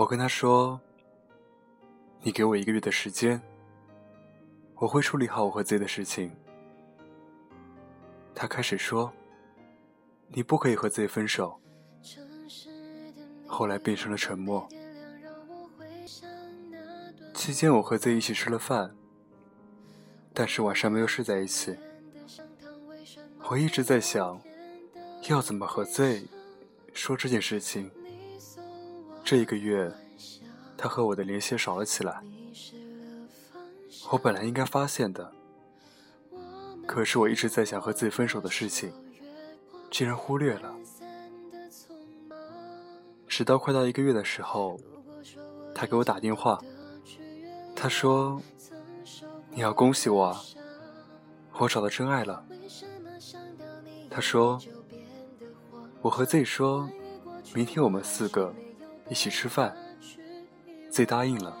我跟他说：“你给我一个月的时间，我会处理好我和 Z 的事情。”他开始说：“你不可以和 Z 分手。”后来变成了沉默。期间，我和 Z 一起吃了饭，但是晚上没有睡在一起。我一直在想，要怎么和 Z 说这件事情。这一个月，他和我的联系少了起来。我本来应该发现的，可是我一直在想和自己分手的事情，竟然忽略了。直到快到一个月的时候，他给我打电话，他说：“你要恭喜我啊，我找到真爱了。”他说：“我和 Z 说，明天我们四个一起吃饭。”Z 答应了。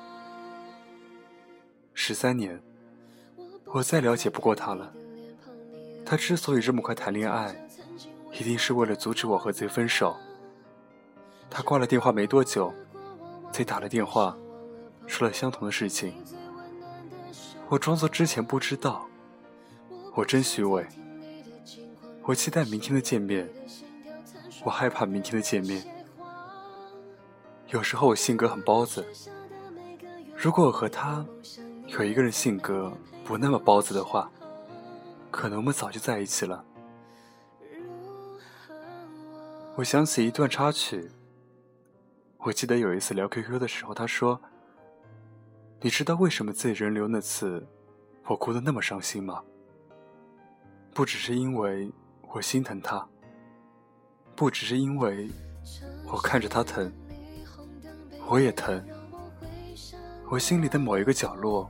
十三年，我再了解不过他了。他之所以这么快谈恋爱，一定是为了阻止我和 Z 分手。他挂了电话没多久，Z 打了电话，说了相同的事情。我装作之前不知道，我真虚伪。我期待明天的见面，我害怕明天的见面。有时候我性格很包子，如果我和他有一个人性格不那么包子的话，可能我们早就在一起了。我想起一段插曲。我记得有一次聊 QQ 的时候，他说：“你知道为什么自己人流那次我哭得那么伤心吗？不只是因为……”我心疼他，不只是因为我看着他疼，我也疼。我心里的某一个角落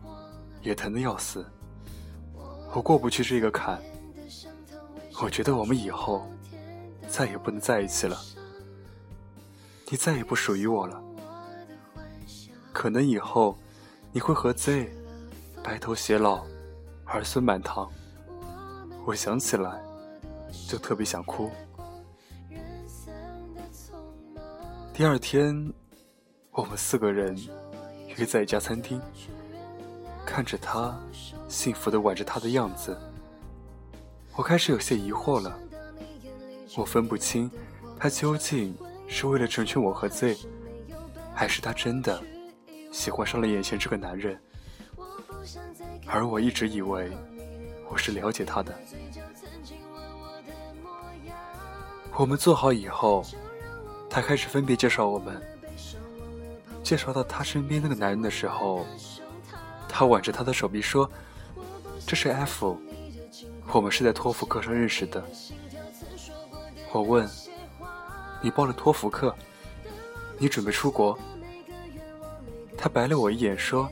也疼得要死。我过不去这个坎。我觉得我们以后再也不能在一起了。你再也不属于我了。可能以后你会和 Z 白头偕老，儿孙满堂。我想起来。就特别想哭。第二天，我们四个人约在一家餐厅，看着他幸福的挽着她的样子，我开始有些疑惑了。我分不清他究竟是为了成全我和 Z，还是他真的喜欢上了眼前这个男人。而我一直以为我是了解他的。我们做好以后，他开始分别介绍我们。介绍到他身边那个男人的时候，他挽着他的手臂说：“这是 F，我们是在托福课上认识的。”我问：“你报了托福课？你准备出国？”他白了我一眼说：“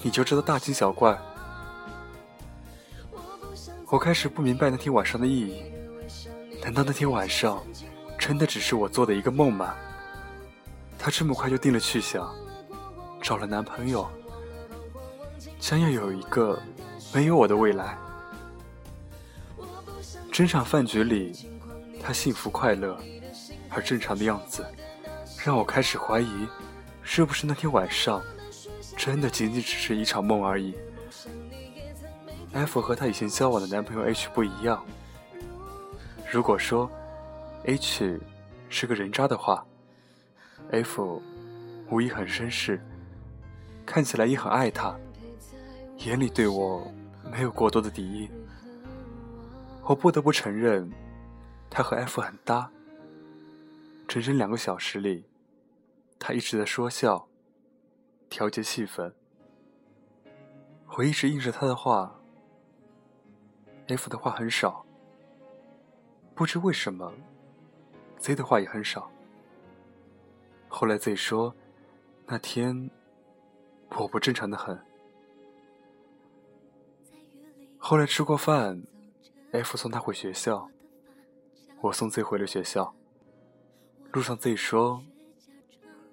你就知道大惊小怪。”我开始不明白那天晚上的意义。难道那天晚上真的只是我做的一个梦吗？她这么快就定了去向，找了男朋友，将要有一个没有我的未来。整场饭局里，她幸福快乐而正常的样子，让我开始怀疑，是不是那天晚上真的仅仅只是一场梦而已。F 和她以前交往的男朋友 H 不一样。如果说 H 是个人渣的话，F 无疑很绅士，看起来也很爱他，眼里对我没有过多的敌意。我不得不承认，他和 F 很搭。整整两个小时里，他一直在说笑，调节气氛。我一直应着他的话，F 的话很少。不知为什么，Z 的话也很少。后来 Z 说，那天我不正常的很。后来吃过饭，F 送他回学校，我送 Z 回了学校。路上 Z 说：“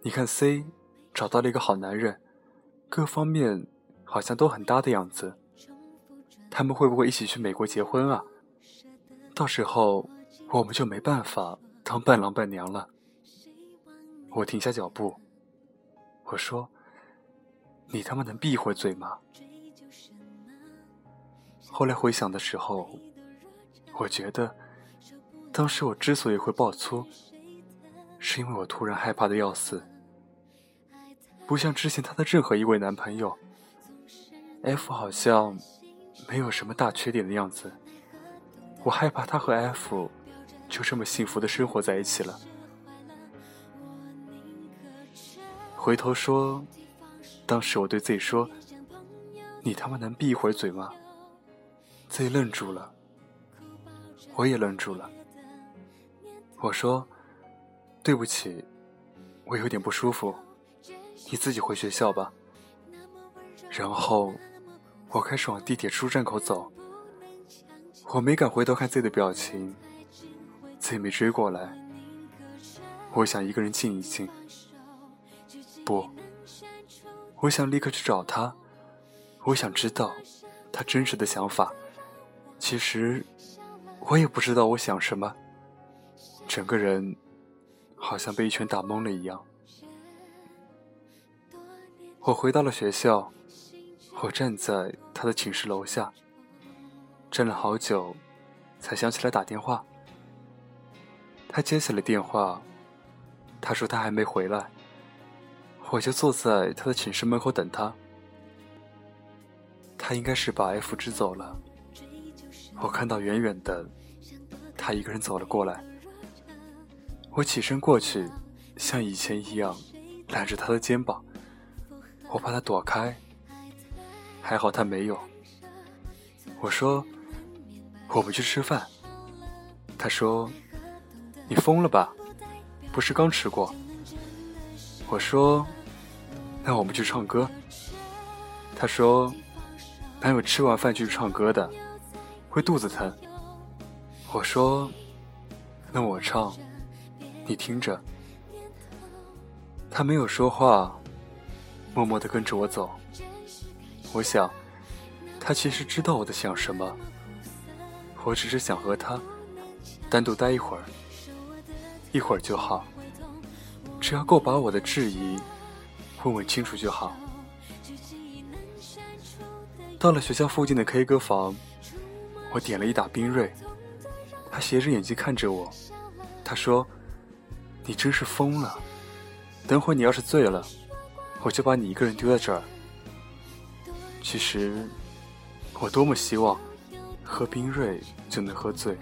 你看 C 找到了一个好男人，各方面好像都很搭的样子。他们会不会一起去美国结婚啊？到时候。”我们就没办法当伴郎伴娘了。我停下脚步，我说：“你他妈能闭会嘴吗？”后来回想的时候，我觉得，当时我之所以会爆粗，是因为我突然害怕的要死。不像之前她的任何一位男朋友，F 好像没有什么大缺点的样子。我害怕他和 F 就这么幸福的生活在一起了。回头说，当时我对自己说：“你他妈能闭一会儿嘴吗？”自己愣住了，我也愣住了。我说：“对不起，我有点不舒服，你自己回学校吧。”然后我开始往地铁出站口走。我没敢回头看自己的表情，自己没追过来。我想一个人静一静。不，我想立刻去找他。我想知道他真实的想法。其实，我也不知道我想什么。整个人好像被一拳打懵了一样。我回到了学校，我站在他的寝室楼下，站了好久，才想起来打电话。他接起了电话，他说他还没回来。我就坐在他的寝室门口等他，他应该是把 F 支走了。我看到远远的他一个人走了过来，我起身过去，像以前一样揽着他的肩膀，我怕他躲开，还好他没有。我说：“我们去吃饭。”他说：“你疯了吧？不是刚吃过？”我说。那我们去唱歌。他说：“哪有吃完饭去唱歌的，会肚子疼。”我说：“那我唱，你听着。”他没有说话，默默地跟着我走。我想，他其实知道我在想什么。我只是想和他单独待一会儿，一会儿就好，只要够把我的质疑。问问清楚就好。到了学校附近的 K 歌房，我点了一打冰锐。他斜着眼睛看着我，他说：“你真是疯了！等会你要是醉了，我就把你一个人丢在这儿。”其实，我多么希望喝冰锐就能喝醉。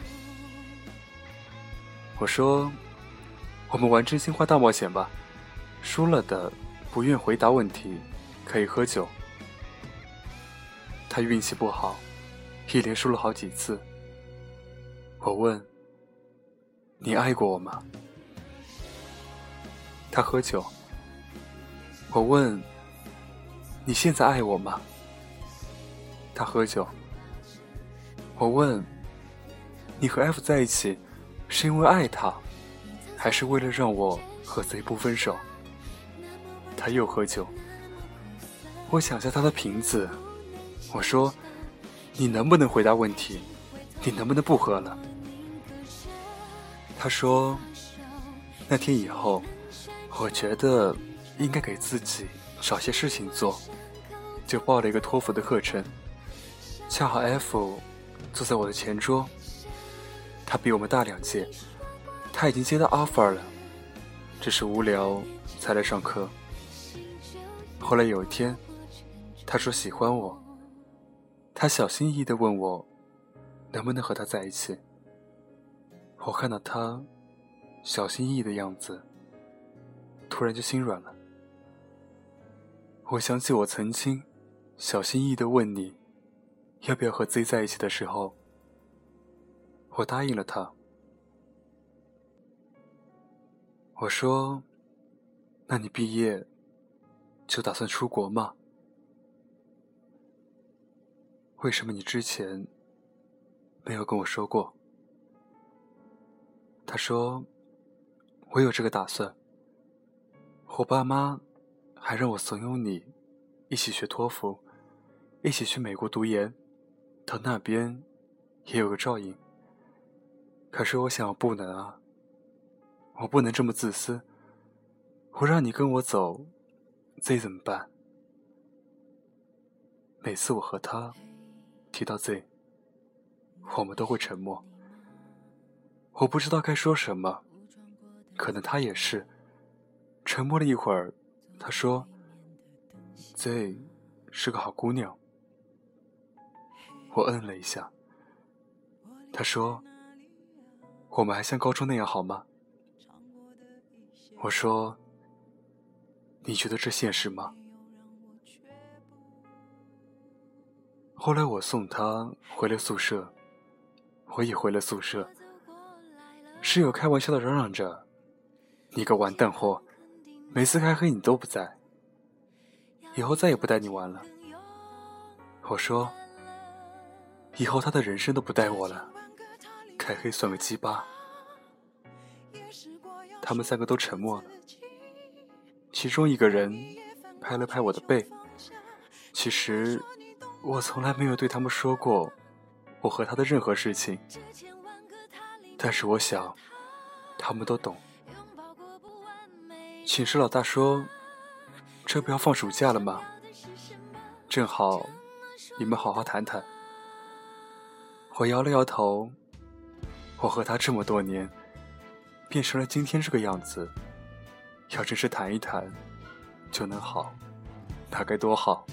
我说：“我们玩真心话大冒险吧，输了的。”不愿回答问题，可以喝酒。他运气不好，一连输了好几次。我问：“你爱过我吗？”他喝酒。我问：“你现在爱我吗？”他喝酒。我问：“你和 F 在一起，是因为爱他，还是为了让我和贼不分手？”他又喝酒。我想下他的瓶子，我说：“你能不能回答问题？你能不能不喝了？”他说：“那天以后，我觉得应该给自己找些事情做，就报了一个托福的课程。恰好 F 坐在我的前桌，他比我们大两届，他已经接到 offer 了，只是无聊才来上课。”后来有一天，他说喜欢我。他小心翼翼地问我，能不能和他在一起。我看到他小心翼翼的样子，突然就心软了。我想起我曾经小心翼翼地问你，要不要和 Z 在一起的时候，我答应了他。我说：“那你毕业？”就打算出国吗？为什么你之前没有跟我说过？他说：“我有这个打算。我爸妈还让我怂恿你一起学托福，一起去美国读研，到那边也有个照应。可是我想，我不能啊，我不能这么自私。我让你跟我走。” Z 怎么办？每次我和他提到 Z，我们都会沉默。我不知道该说什么，可能他也是。沉默了一会儿，他说：“Z 是个好姑娘。”我嗯了一下。他说：“我们还像高中那样好吗？”我说：“你觉得这现实吗？”后来我送他回了宿舍，我也回了宿舍。室友开玩笑的嚷嚷着：“你个完蛋货，每次开黑你都不在，以后再也不带你玩了。”我说：“以后他的人生都不带我了，开黑算个鸡巴。”他们三个都沉默了。其中一个人拍了拍我的背。其实，我从来没有对他们说过我和他的任何事情。但是我想，他们都懂。寝室老大说：“这不要放暑假了吗？正好，你们好好谈谈。”我摇了摇头。我和他这么多年。变成了今天这个样子，要真是谈一谈就能好，那该多好！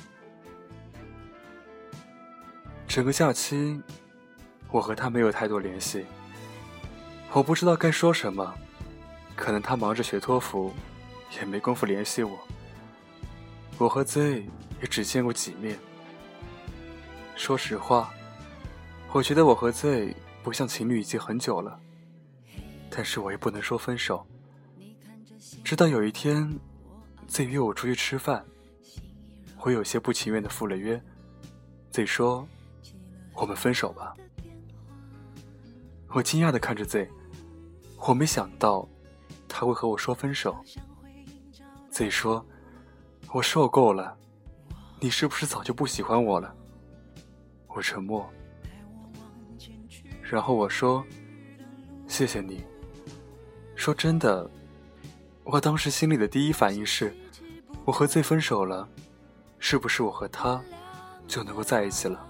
整个假期，我和他没有太多联系，我不知道该说什么，可能他忙着学托福，也没工夫联系我。我和 Z 也只见过几面。说实话，我觉得我和 Z 不像情侣已经很久了。但是我也不能说分手。直到有一天，Z 约我出去吃饭，我有些不情愿的赴了约。Z 说：“我们分手吧。”我惊讶的看着 Z，我没想到他会和我说分手。Z 说：“我受够了，你是不是早就不喜欢我了？”我沉默，然后我说：“谢谢你。”说真的，我当时心里的第一反应是，我和 Z 分手了，是不是我和他就能够在一起了？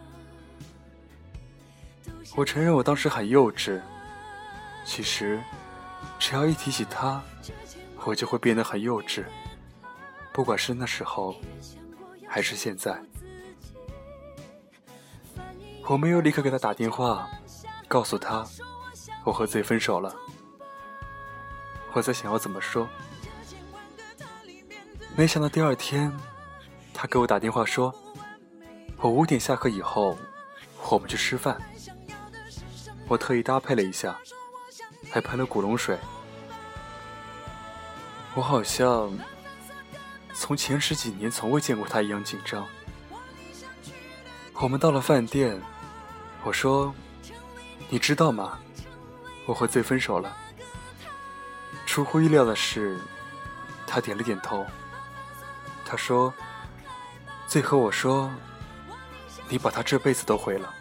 我承认我当时很幼稚。其实，只要一提起他，我就会变得很幼稚。不管是那时候，还是现在，我没有立刻给他打电话，告诉他我和 Z 分手了。我在想要怎么说，没想到第二天，他给我打电话说，我五点下课以后，我们去吃饭。我特意搭配了一下，还喷了古龙水。我好像从前十几年从未见过他一样紧张。我们到了饭店，我说：“你知道吗？我和 Z 分手了。”出乎意料的是，他点了点头。他说：“最和我说，你把他这辈子都毁了。”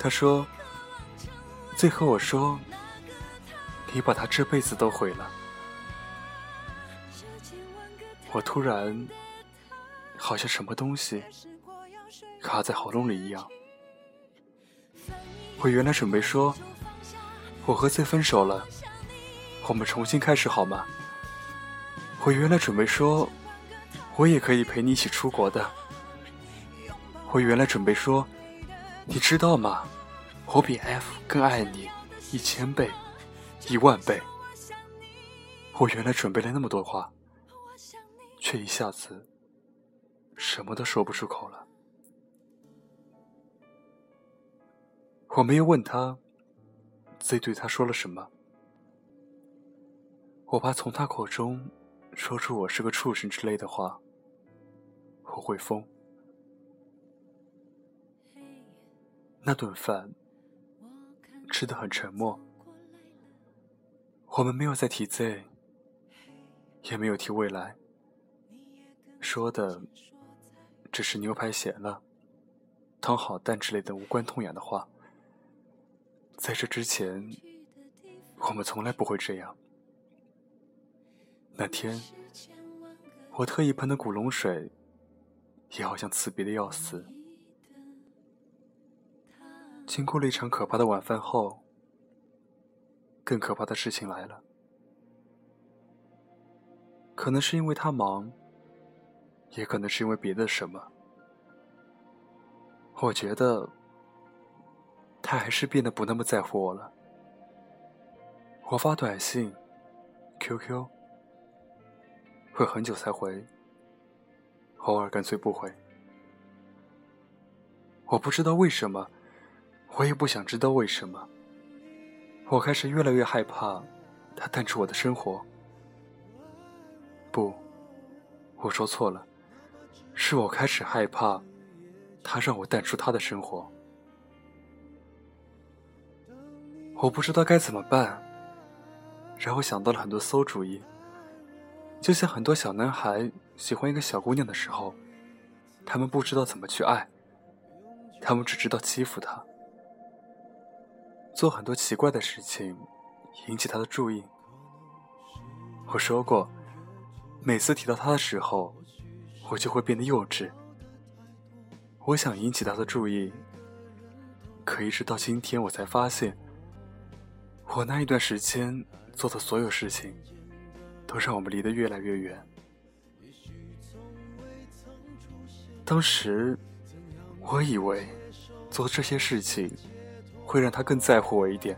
他说：“最和我说，你把他这辈子都毁了。”我突然好像什么东西卡在喉咙里一样。我原来准备说。我和 C 分手了，我们重新开始好吗？我原来准备说，我也可以陪你一起出国的。我原来准备说，你知道吗？我比 F 更爱你一千倍、一万倍。我原来准备了那么多话，却一下子什么都说不出口了。我没有问他。Z 对他说了什么？我怕从他口中说出我是个畜生之类的话，我会疯。那顿饭吃的很沉默，我们没有再提 Z，也没有提未来，说的只是牛排咸了、汤好淡之类的无关痛痒的话。在这之前，我们从来不会这样。那天，我特意喷的古龙水，也好像刺鼻的要死。经过了一场可怕的晚饭后，更可怕的事情来了。可能是因为他忙，也可能是因为别的什么。我觉得，他还是变得不那么在乎我了。我发短信、QQ，会很久才回，偶尔干脆不回。我不知道为什么，我也不想知道为什么。我开始越来越害怕他淡出我的生活。不，我说错了，是我开始害怕，他让我淡出他的生活。我不知道该怎么办，然后想到了很多馊主意。就像很多小男孩喜欢一个小姑娘的时候，他们不知道怎么去爱，他们只知道欺负她，做很多奇怪的事情，引起她的注意。我说过。每次提到他的时候，我就会变得幼稚。我想引起他的注意，可一直到今天，我才发现，我那一段时间做的所有事情，都让我们离得越来越远。当时，我以为做这些事情会让他更在乎我一点，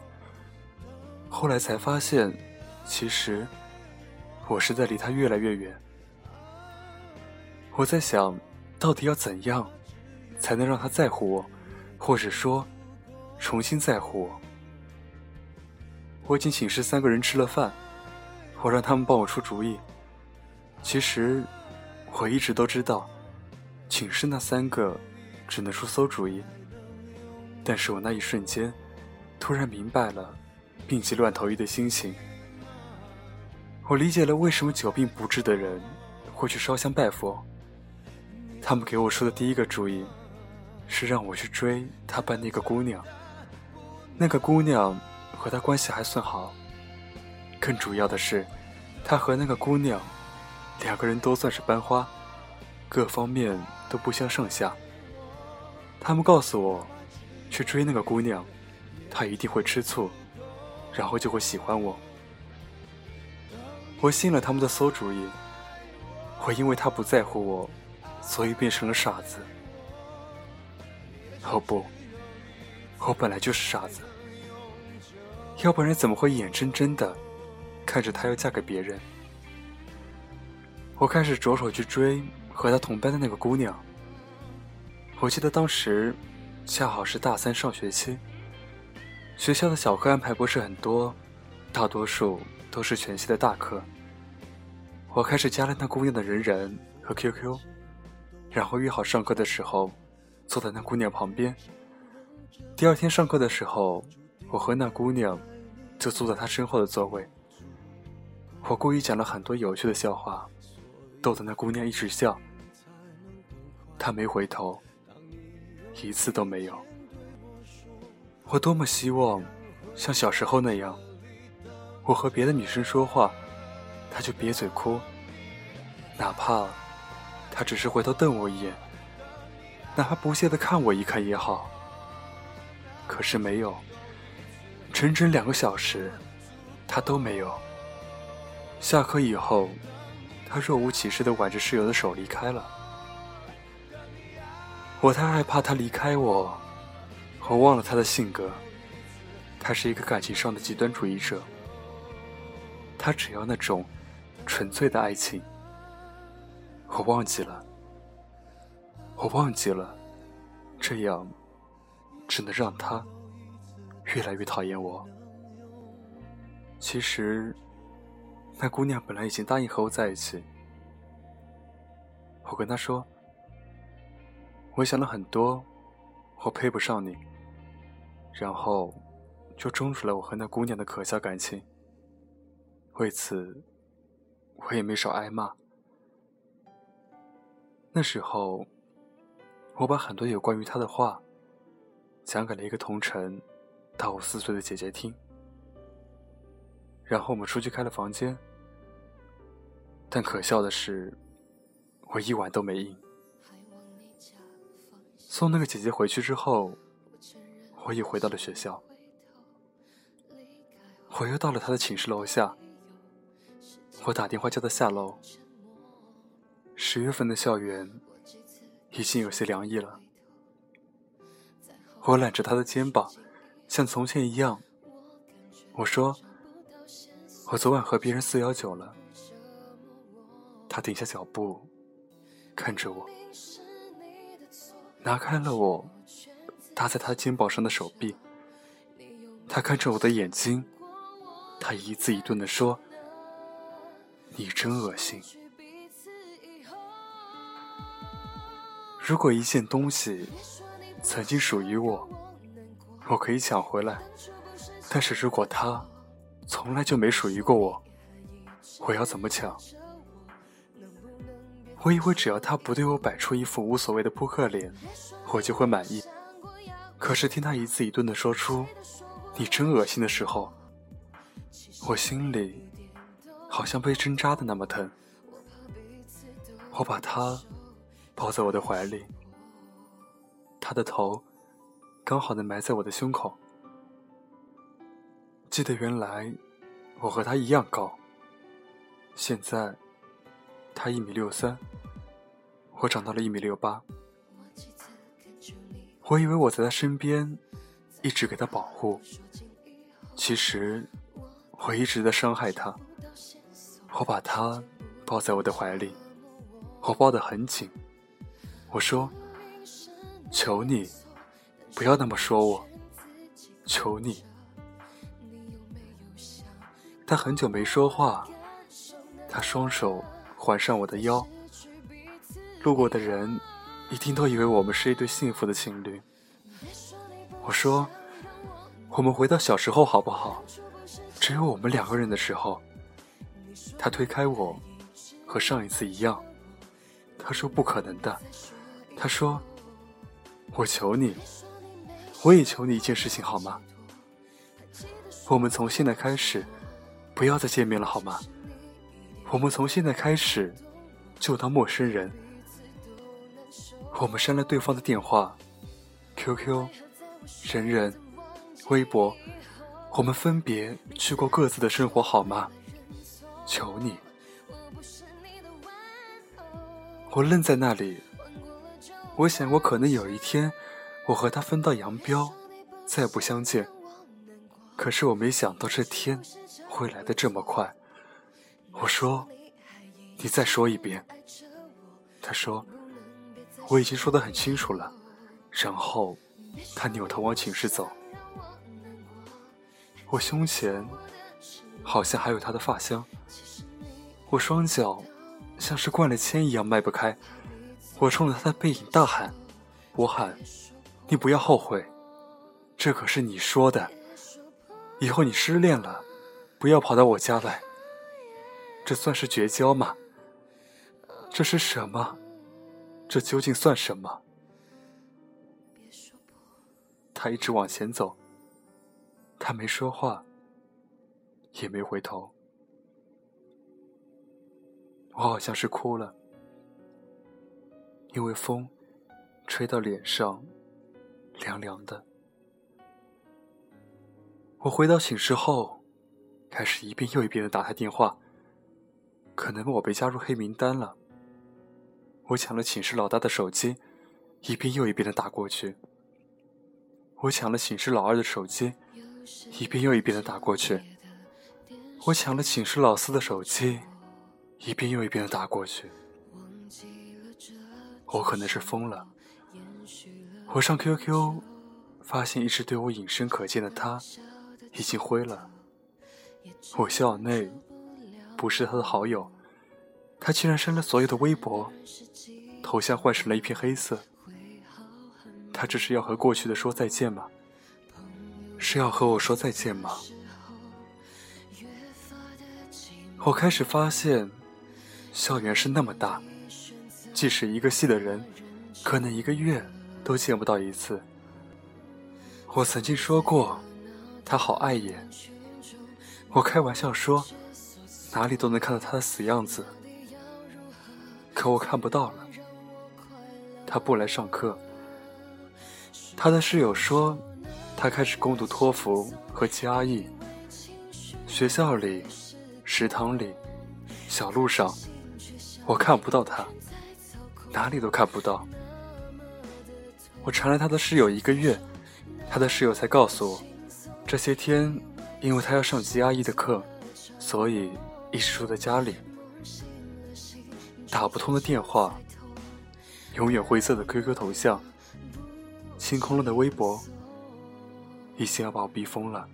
后来才发现，其实。我是在离他越来越远。我在想，到底要怎样，才能让他在乎我，或者说，重新在乎我？我已经请寝室三个人吃了饭，我让他们帮我出主意。其实，我一直都知道，寝室那三个只能出馊主意。但是我那一瞬间，突然明白了病急乱投医的心情。我理解了为什么久病不治的人会去烧香拜佛。他们给我说的第一个主意，是让我去追他班那个姑娘。那个姑娘和他关系还算好，更主要的是，他和那个姑娘两个人都算是班花，各方面都不相上下。他们告诉我，去追那个姑娘，她一定会吃醋，然后就会喜欢我。我信了他们的馊主意。我因为他不在乎我，所以变成了傻子。哦不，我本来就是傻子。要不然怎么会眼睁睁的看着她要嫁给别人？我开始着手去追和她同班的那个姑娘。我记得当时恰好是大三上学期，学校的小课安排不是很多，大多数。都是全系的大课。我开始加了那姑娘的人人和 QQ，然后约好上课的时候坐在那姑娘旁边。第二天上课的时候，我和那姑娘就坐在她身后的座位。我故意讲了很多有趣的笑话，逗得那姑娘一直笑。她没回头，一次都没有。我多么希望像小时候那样。我和别的女生说话，她就瘪嘴哭，哪怕她只是回头瞪我一眼，哪怕不屑的看我一看也好。可是没有，整整两个小时，她都没有。下课以后，她若无其事的挽着室友的手离开了。我太害怕她离开我，我忘了她的性格，她是一个感情上的极端主义者。他只要那种纯粹的爱情，我忘记了，我忘记了，这样只能让他越来越讨厌我。其实，那姑娘本来已经答应和我在一起。我跟她说：“我想了很多，我配不上你。”然后就终止了我和那姑娘的可笑感情。为此，我也没少挨骂。那时候，我把很多有关于他的话讲给了一个同城大我四岁的姐姐听。然后我们出去开了房间。但可笑的是，我一晚都没应。送那个姐姐回去之后，我已回到了学校。我又到了她的寝室楼下，我打电话叫她下楼。十月份的校园已经有些凉意了。我揽着她的肩膀，像从前一样，我说：“我昨晚和别人四幺九了。”他停下脚步，看着我。拿开了我搭在他肩膀上的手臂，他看着我的眼睛，他一字一顿地说：“你真恶心。”如果一件东西曾经属于我，我可以抢回来；但是如果他从来就没属于过我，我要怎么抢？我以为只要他不对我摆出一副无所谓的扑克脸，我就会满意。可是听他一字一顿的说出“你真恶心”的时候，我心里好像被针扎的那么疼。我把他抱在我的怀里，他的头刚好能埋在我的胸口。记得原来我和他一样高，现在他一米六三。我长到了一米六八，我以为我在他身边，一直给他保护，其实我一直在伤害他。我把他抱在我的怀里，我抱得很紧。我说：“求你，不要那么说我，求你。”他很久没说话，他双手环上我的腰。路过的人一定都以为我们是一对幸福的情侣。我说：“我们回到小时候好不好？只有我们两个人的时候。”他推开我，和上一次一样。他说：“不可能的。”他说：“我求你，我也求你一件事情好吗？我们从现在开始不要再见面了好吗？我们从现在开始就当陌生人。”我们删了对方的电话、QQ、人人、微博，我们分别去过各自的生活，好吗？求你！我愣在那里，我想我可能有一天，我和他分道扬镳，再不相见。可是我没想到这天会来的这么快。我说：“你再说一遍。”他说。我已经说得很清楚了，然后他扭头往寝室走。我胸前好像还有他的发香，我双脚像是灌了铅一样迈不开。我冲着他的背影大喊：“我喊，你不要后悔，这可是你说的。以后你失恋了，不要跑到我家来。这算是绝交吗？这是什么？”这究竟算什么？他一直往前走，他没说话，也没回头。我好像是哭了，因为风吹到脸上，凉凉的。我回到寝室后，开始一遍又一遍的打他电话，可能我被加入黑名单了。我抢了寝室老大的手机，一遍又一遍的打过去。我抢了寝室老二的手机，一遍又一遍的打过去。我抢了寝室老四的手机，一遍又一遍的打过去。我可能是疯了。我上 QQ，发现一直对我隐身可见的他，已经灰了。我校内不是他的好友。他竟然删了所有的微博，头像换成了一片黑色。他这是要和过去的说再见吗？是要和我说再见吗？我开始发现，校园是那么大，即使一个系的人，可能一个月都见不到一次。我曾经说过，他好碍眼。我开玩笑说，哪里都能看到他的死样子。可我看不到了。他不来上课。他的室友说，他开始攻读托福和 GRE。学校里、食堂里、小路上，我看不到他，哪里都看不到。我缠了他的室友一个月，他的室友才告诉我，这些天因为他要上 GRE 的课，所以一直住在家里。打不通的电话，永远灰色的 QQ 头像，清空了的微博，已经要把我逼疯了。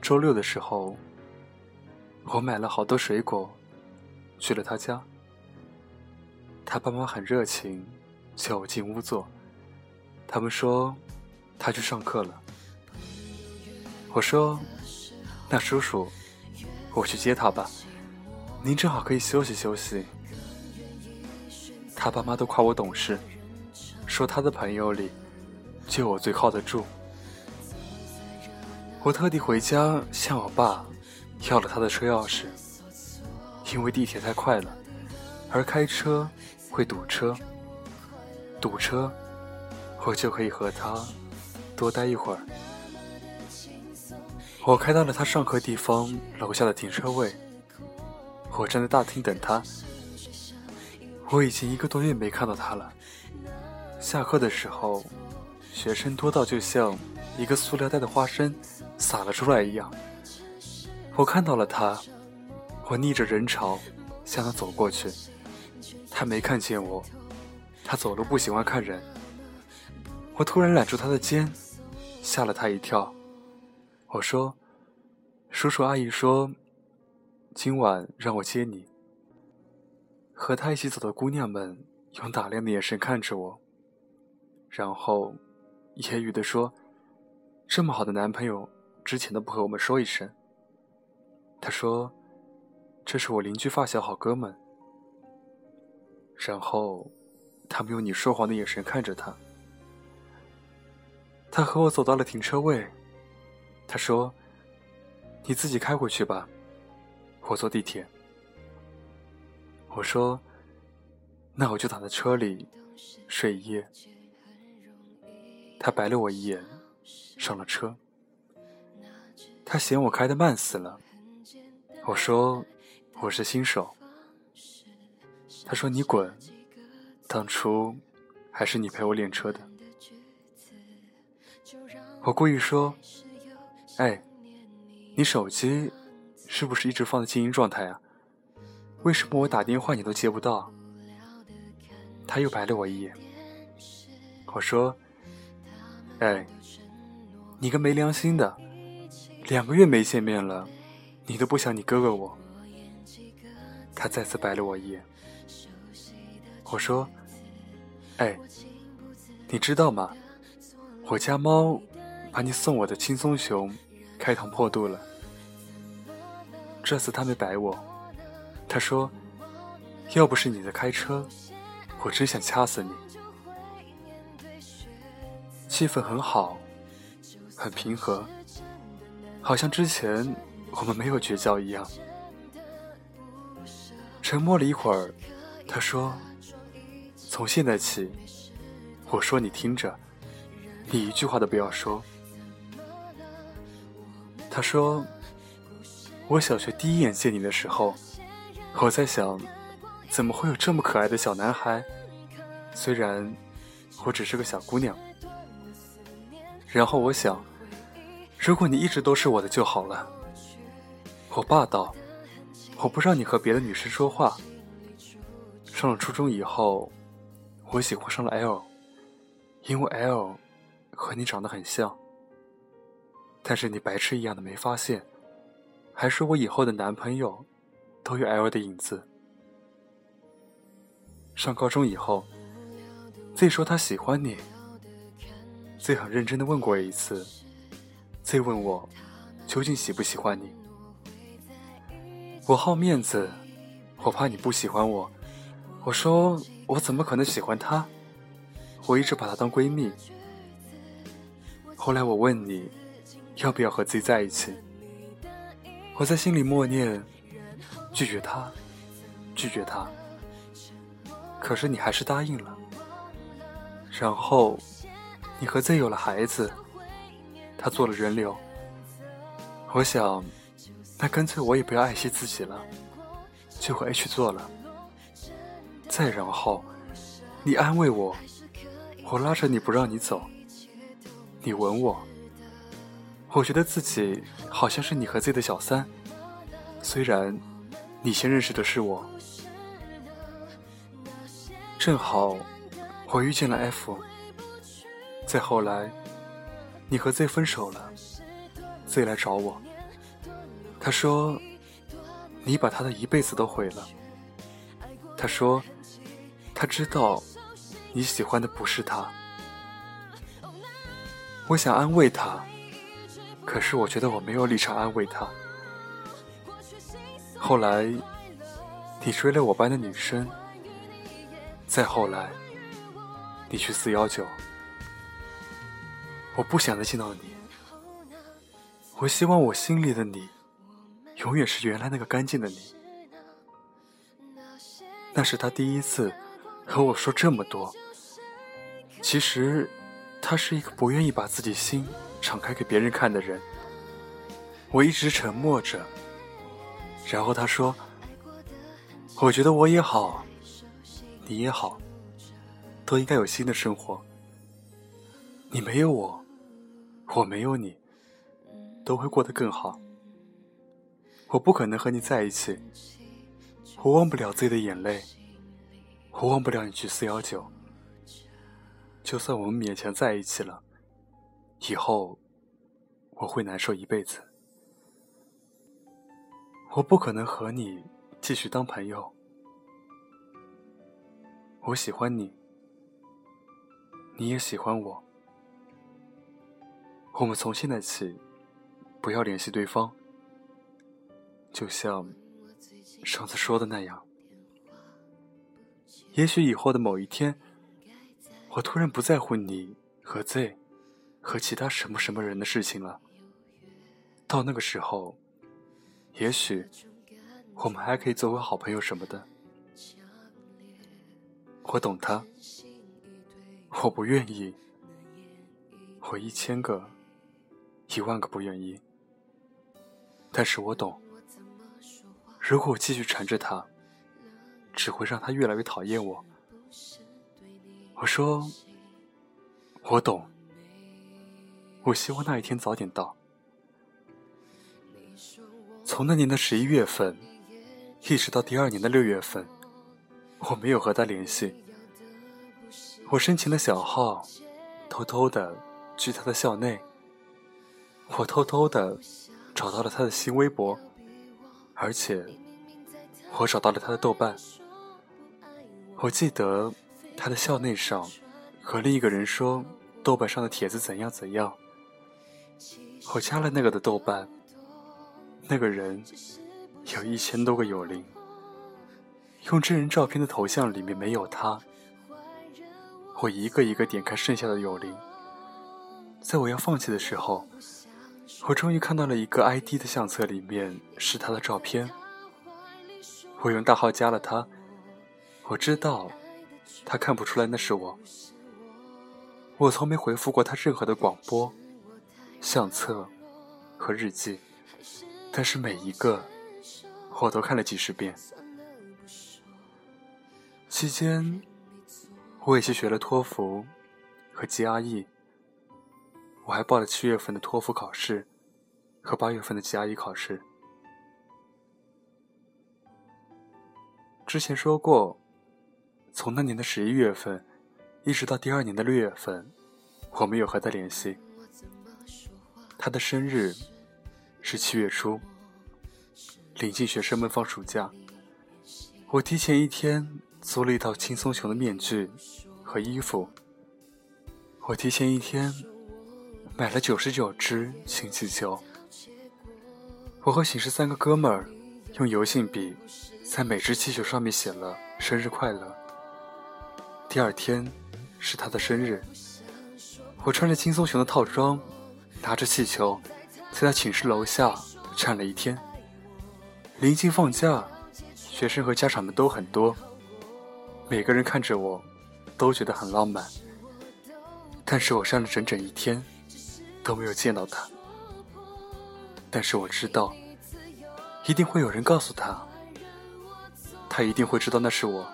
周六的时候，我买了好多水果，去了他家。他爸妈很热情，叫我进屋坐。他们说他去上课了。我说：“那叔叔，我去接他吧，您正好可以休息休息。”他爸妈都夸我懂事，说他的朋友里就我最靠得住。我特地回家向我爸要了他的车钥匙，因为地铁太快了，而开车会堵车。堵车，我就可以和他多待一会儿。我开到了他上课地方楼下的停车位，我站在大厅等他。我已经一个多月没看到他了。下课的时候，学生多到就像一个塑料袋的花生。撒了出来一样。我看到了他，我逆着人潮向他走过去，他没看见我，他走路不喜欢看人。我突然揽住他的肩，吓了他一跳。我说：“叔叔阿姨说，今晚让我接你。”和他一起走的姑娘们用打量的眼神看着我，然后揶揄的说：“这么好的男朋友。”之前都不和我们说一声。他说：“这是我邻居发小好哥们。”然后，他们用你说谎的眼神看着他。他和我走到了停车位。他说：“你自己开回去吧，我坐地铁。”我说：“那我就躺在车里睡一夜。”他白了我一眼，上了车。他嫌我开的慢死了，我说我是新手。他说你滚，当初还是你陪我练车的。我故意说，哎，你手机是不是一直放在静音状态啊？为什么我打电话你都接不到？他又白了我一眼。我说，哎，你个没良心的！两个月没见面了，你都不想你哥哥我。他再次白了我一眼。我说：“哎，你知道吗？我家猫把你送我的轻松熊开膛破肚了。这次他没白我，他说：要不是你在开车，我真想掐死你。气氛很好，很平和。”好像之前我们没有绝交一样。沉默了一会儿，他说：“从现在起，我说你听着，你一句话都不要说。”他说：“我小学第一眼见你的时候，我在想，怎么会有这么可爱的小男孩？虽然我只是个小姑娘。”然后我想。如果你一直都是我的就好了。我霸道，我不让你和别的女生说话。上了初中以后，我喜欢上了 L，因为 L 和你长得很像。但是你白痴一样的没发现，还说我以后的男朋友都有 L 的影子。上高中以后，Z 说他喜欢你，Z 很认真的问过一次。Z 问我究竟喜不喜欢你？我好面子，我怕你不喜欢我。我说我怎么可能喜欢她？我一直把她当闺蜜。后来我问你要不要和 Z 在一起，我在心里默念拒绝她拒绝她，可是你还是答应了。然后，你和 Z 有了孩子，他做了人流。我想，那干脆我也不要爱惜自己了，就和 H 做了。再然后，你安慰我，我拉着你不让你走，你吻我，我觉得自己好像是你和 Z 的小三，虽然你先认识的是我。正好。我遇见了 F，再后来，你和 Z 分手了，Z 来找我，他说，你把他的一辈子都毁了。他说，他知道你喜欢的不是他。我想安慰他，可是我觉得我没有立场安慰他。后来，你追了我班的女生，再后来。你去四幺九，我不想再见到你。我希望我心里的你，永远是原来那个干净的你。那是他第一次和我说这么多。其实，他是一个不愿意把自己心敞开给别人看的人。我一直沉默着，然后他说：“我觉得我也好，你也好。”都应该有新的生活。你没有我，我没有你，都会过得更好。我不可能和你在一起，我忘不了自己的眼泪，我忘不了你去四幺九。就算我们勉强在一起了，以后我会难受一辈子。我不可能和你继续当朋友。我喜欢你。你也喜欢我，我们从现在起不要联系对方，就像上次说的那样。也许以后的某一天，我突然不在乎你和 Z 和其他什么什么人的事情了。到那个时候，也许我们还可以作为好朋友什么的。我懂他。我不愿意，我一千个、一万个不愿意。但是我懂，如果我继续缠着他，只会让他越来越讨厌我。我说，我懂。我希望那一天早点到。从那年的十一月份，一直到第二年的六月份，我没有和他联系。我申请了小号，偷偷的去他的校内。我偷偷的找到了他的新微博，而且我找到了他的豆瓣。我记得他的校内上和另一个人说豆瓣上的帖子怎样怎样。我加了那个的豆瓣，那个人有一千多个友邻，用真人照片的头像里面没有他。我一个一个点开剩下的友邻，在我要放弃的时候，我终于看到了一个 ID 的相册，里面是他的照片。我用大号加了他，我知道他看不出来那是我。我从没回复过他任何的广播、相册和日记，但是每一个我都看了几十遍。期间。我也去学了托福和 GRE，我还报了七月份的托福考试和八月份的 GRE 考试。之前说过，从那年的十一月份一直到第二年的六月份，我没有和他联系。他的生日是七月初，临近学生们放暑假，我提前一天。租了一套轻松熊的面具和衣服。我提前一天买了九十九只氢气球。我和寝室三个哥们儿用油性笔在每只气球上面写了“生日快乐”。第二天是他的生日，我穿着轻松熊的套装，拿着气球，在他寝室楼下站了一天。临近放假。学生和家长们都很多，每个人看着我，都觉得很浪漫。但是我站了整整一天，都没有见到他。但是我知道，一定会有人告诉他，他一定会知道那是我。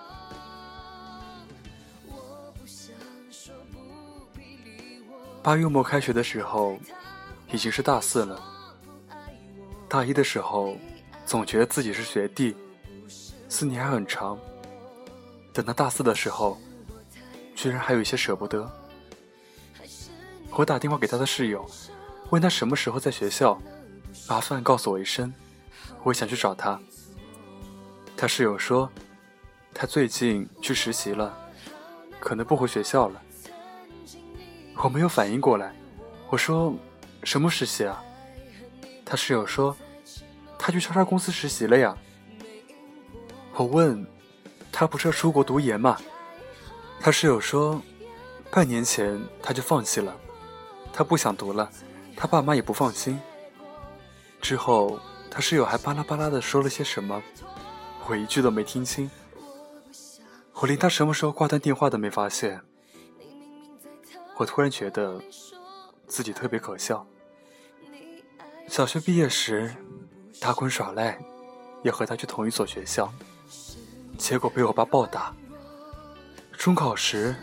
八月末开学的时候，已经是大四了。大一的时候，总觉得自己是学弟，四年还很长。等到大四的时候，居然还有一些舍不得。我打电话给他的室友，问他什么时候在学校，麻烦告诉我一声，我想去找他。他室友说，他最近去实习了，可能不回学校了。我没有反应过来，我说：“什么实习啊？”他室友说：“他去叉叉公司实习了呀。”我问：“他不是要出国读研吗？”他室友说：“半年前他就放弃了，他不想读了，他爸妈也不放心。”之后他室友还巴拉巴拉的说了些什么，我一句都没听清。我连他什么时候挂断电话都没发现。我突然觉得自己特别可笑。小学毕业时，打滚耍赖，要和他去同一所学校，结果被我爸暴打。中考时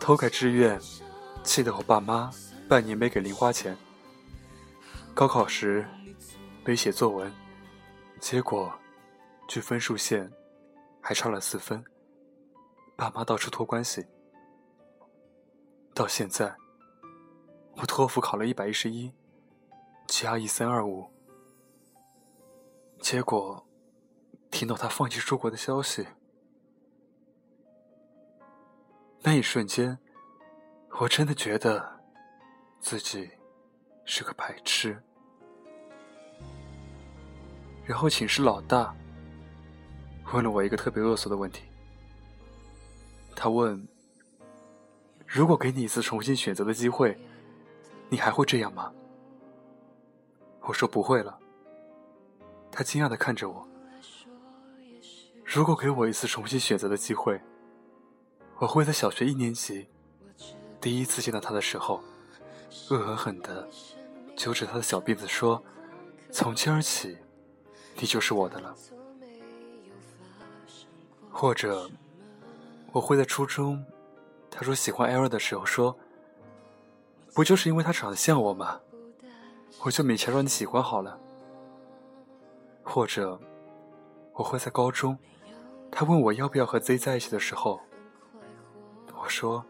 偷改志愿，气得我爸妈半年没给零花钱。高考时没写作文，结果距分数线还差了四分，爸妈到处托关系。到现在，我托福考了一百一十一，GRE 三二五，结果听到他放弃出国的消息，那一瞬间，我真的觉得自己是个白痴。然后寝室老大问了我一个特别恶俗的问题，他问。如果给你一次重新选择的机会，你还会这样吗？我说不会了。他惊讶的看着我。如果给我一次重新选择的机会，我会在小学一年级第一次见到他的时候，恶狠狠的揪着他的小辫子说：“从今儿起，你就是我的了。”或者，我会在初中。他说喜欢艾尔的时候说：“不就是因为他长得像我吗？我就勉强让你喜欢好了。”或者我会在高中，他问我要不要和 Z 在一起的时候，我说：“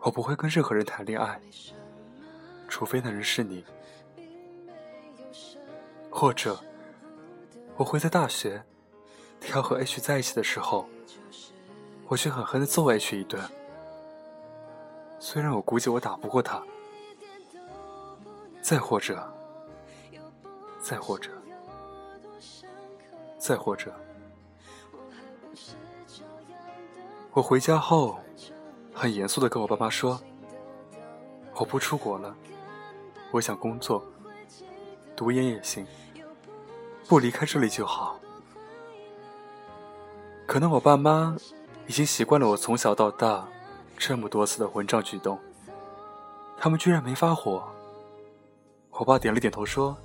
我不会跟任何人谈恋爱，除非那人是你。”或者我会在大学，他要和 H 在一起的时候，我却狠狠的揍 H 一顿。虽然我估计我打不过他，再或者，再或者，再或者，我回家后很严肃的跟我爸妈说：“我不出国了，我想工作，读研也行，不离开这里就好。”可能我爸妈已经习惯了我从小到大。这么多次的混账举动，他们居然没发火。我爸点了点头说：“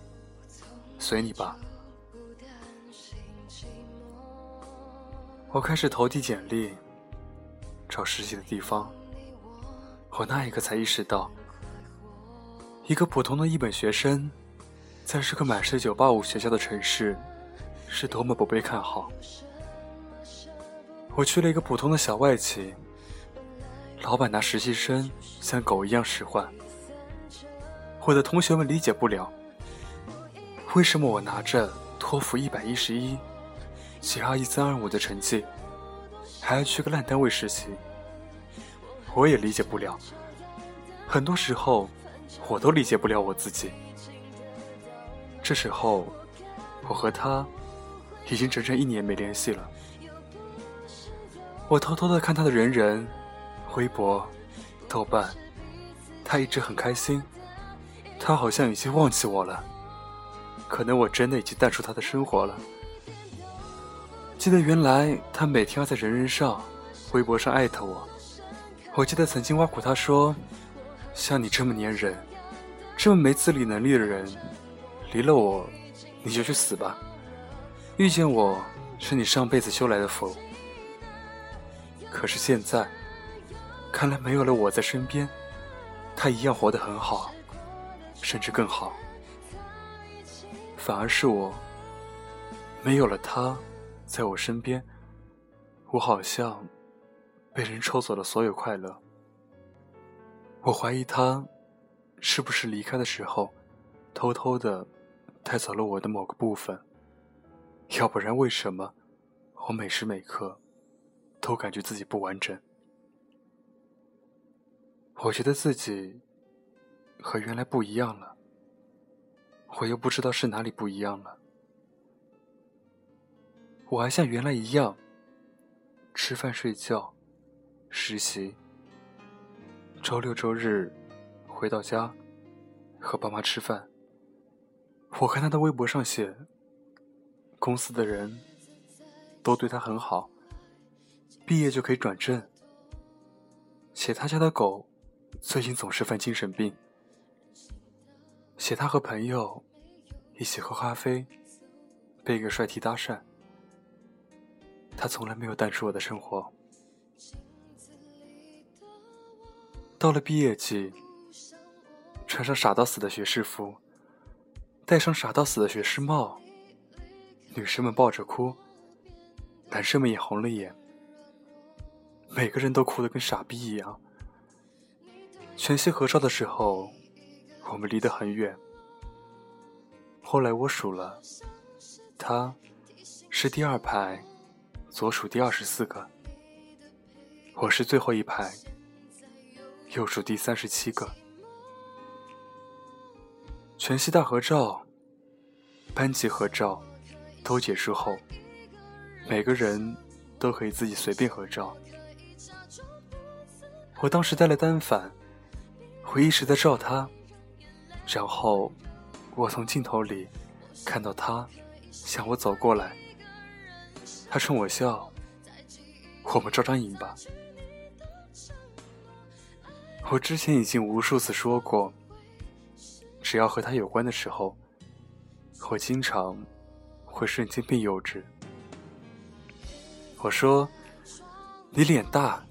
随你吧。”我开始投递简历，找实习的地方。我那一刻才意识到，一个普通的一本学生，在这个满是985学校的城市，是多么不被看好。我去了一个普通的小外企。老板拿实习生像狗一样使唤，我的同学们理解不了，为什么我拿着托福一百一十一、其他一三二五的成绩，还要去个烂单位实习？我也理解不了，很多时候我都理解不了我自己。这时候，我和他已经整整一年没联系了。我偷偷的看他的人人。微博、豆瓣，他一直很开心。他好像已经忘记我了，可能我真的已经淡出他的生活了。记得原来他每天要在人人上、微博上艾特我。我记得曾经挖苦他说：“像你这么粘人、这么没自理能力的人，离了我，你就去死吧。遇见我是你上辈子修来的福。”可是现在，看来没有了我在身边，他一样活得很好，甚至更好。反而是我，没有了他，在我身边，我好像被人抽走了所有快乐。我怀疑他，是不是离开的时候，偷偷的带走了我的某个部分？要不然，为什么我每时每刻？都感觉自己不完整，我觉得自己和原来不一样了，我又不知道是哪里不一样了。我还像原来一样吃饭、睡觉、实习，周六周日回到家和爸妈吃饭。我看他的微博上写，公司的人都对他很好。毕业就可以转正。写他家的狗最近总是犯精神病。写他和朋友一起喝咖啡，被一个帅 T 搭讪。他从来没有淡出我的生活。到了毕业季，穿上傻到死的学士服，戴上傻到死的学士帽，女生们抱着哭，男生们也红了眼。每个人都哭得跟傻逼一样。全息合照的时候，我们离得很远。后来我数了，他是第二排，左数第二十四个；我是最后一排，右数第三十七个。全息大合照、班级合照都结束后，每个人都可以自己随便合照。我当时带了单反，我一直在照他，然后我从镜头里看到他向我走过来，他冲我笑，我们照张影吧。我之前已经无数次说过，只要和他有关的时候，我经常会瞬间变幼稚。我说，你脸大。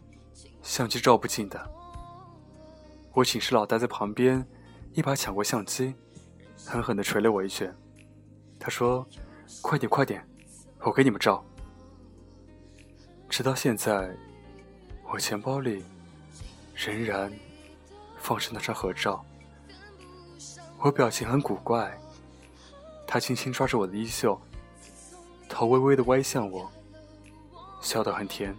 相机照不进的。我寝室老大在旁边，一把抢过相机，狠狠地捶了我一拳。他说：“快点，快点，我给你们照。”直到现在，我钱包里仍然放着那张合照。我表情很古怪，他轻轻抓着我的衣袖，头微微的歪向我，笑得很甜。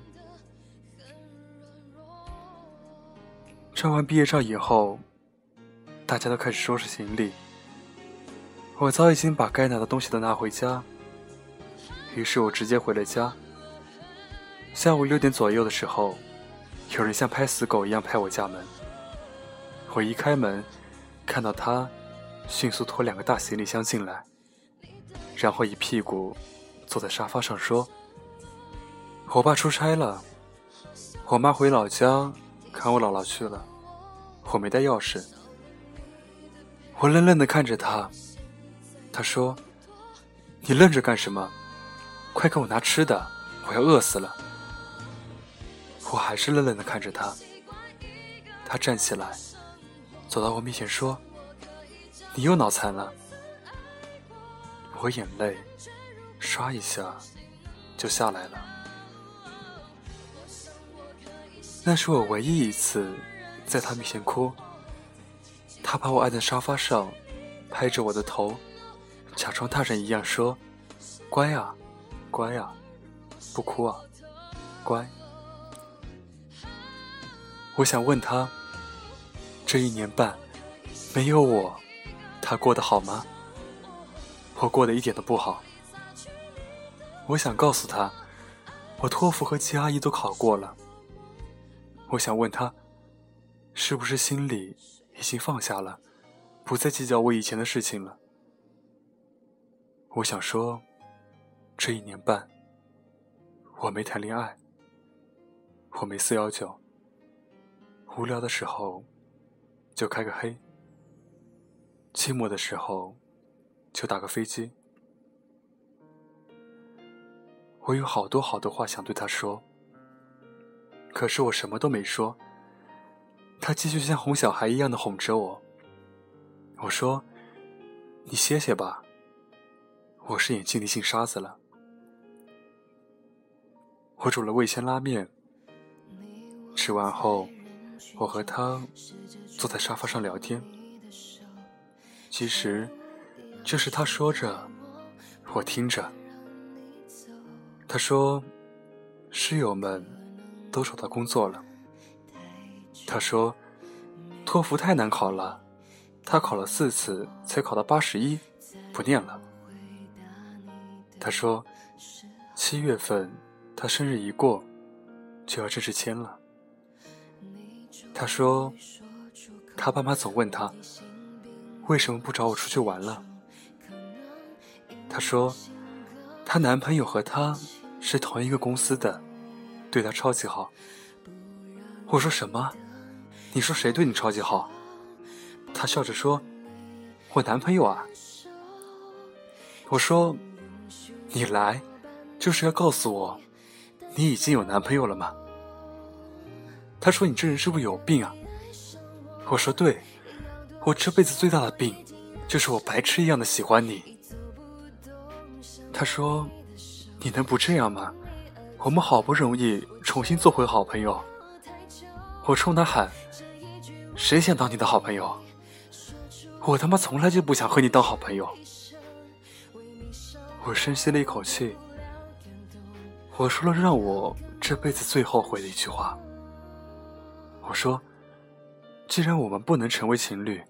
照完毕业照以后，大家都开始收拾行李。我早已经把该拿的东西都拿回家，于是我直接回了家。下午六点左右的时候，有人像拍死狗一样拍我家门。我一开门，看到他迅速拖两个大行李箱进来，然后一屁股坐在沙发上说：“我爸出差了，我妈回老家看我姥姥去了。”我没带钥匙，我愣愣的看着他。他说：“你愣着干什么？快给我拿吃的，我要饿死了。”我还是愣愣的看着他。他站起来，走到我面前说：“你又脑残了。”我眼泪刷一下就下来了。那是我唯一一次。在他面前哭，他把我按在沙发上，拍着我的头，假装大人一样说：“乖啊，乖啊，不哭啊，乖。”我想问他，这一年半没有我，他过得好吗？我过得一点都不好。我想告诉他，我托福和 GRE 都考过了。我想问他。是不是心里已经放下了，不再计较我以前的事情了？我想说，这一年半，我没谈恋爱，我没四幺九，无聊的时候就开个黑，寂寞的时候就打个飞机。我有好多好多话想对他说，可是我什么都没说。他继续像哄小孩一样的哄着我。我说：“你歇歇吧，我是眼睛里进沙子了。”我煮了味鲜拉面，吃完后，我和他坐在沙发上聊天。其实，就是他说着，我听着。他说：“室友们都找到工作了。”他说：“托福太难考了，他考了四次才考到八十一，不念了。”他说：“七月份他生日一过，就要正式签了。”他说：“他爸妈总问他，为什么不找我出去玩了？”他说：“她男朋友和她。”是同一个公司的，对他超级好。我说什么？你说谁对你超级好？他笑着说：“我男朋友啊。”我说：“你来就是要告诉我，你已经有男朋友了吗？”他说：“你这人是不是有病啊？”我说：“对，我这辈子最大的病，就是我白痴一样的喜欢你。”他说。你能不这样吗？我们好不容易重新做回好朋友。我冲他喊：“谁想当你的好朋友？我他妈从来就不想和你当好朋友。”我深吸了一口气，我说了让我这辈子最后悔的一句话。我说：“既然我们不能成为情侣，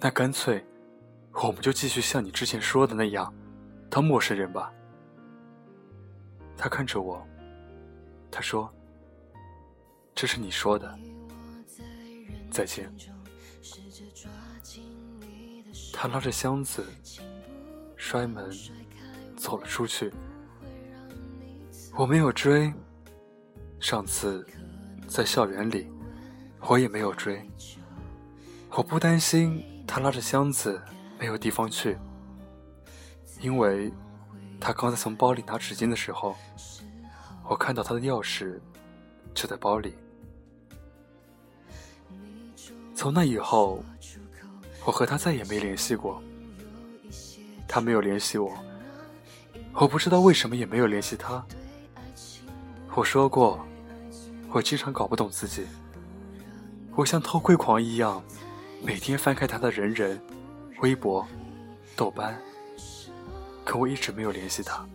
那干脆我们就继续像你之前说的那样，当陌生人吧。”他看着我，他说：“这是你说的，再见。”他拉着箱子，摔门走了出去。我没有追。上次在校园里，我也没有追。我不担心他拉着箱子没有地方去，因为。他刚才从包里拿纸巾的时候，我看到他的钥匙就在包里。从那以后，我和他再也没联系过。他没有联系我，我不知道为什么也没有联系他。我说过，我经常搞不懂自己，我像偷窥狂一样，每天翻开他的人人、微博、豆瓣。可我一直没有联系他。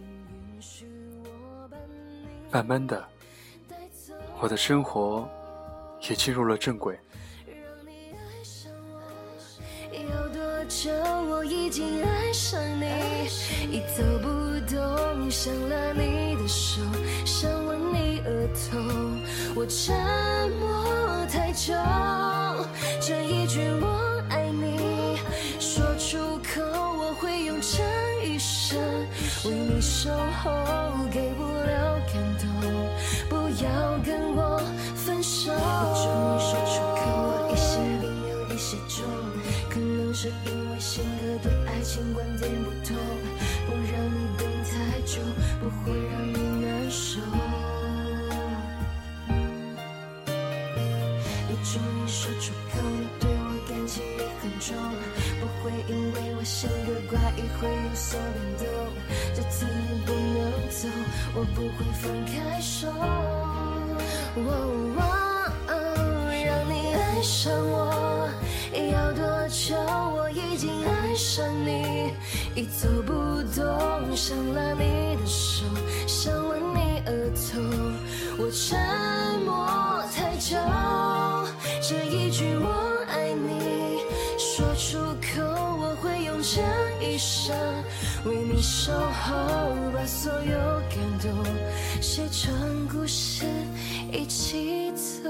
慢慢的，我的生活也进入了正轨。有多久我已经爱上你，一走不动，想拉你的手，想吻你额头。我沉默太久，这一句我爱你，说出口我会用这一生为你守候，给不因为性格对爱情观点不同，不让你等太久，不会让你难受。你终于说出口，你对我感情也很重。不会因为我性格怪异会有所变动，这次你不能走，我不会放开手。哦让你爱上我要多久？我已经爱上你，已走不动，想拉你的手，想吻你额头，我沉默太久，这一句我爱你说出口。我会用这一生为你守候，把所有感动写成故事，一起走。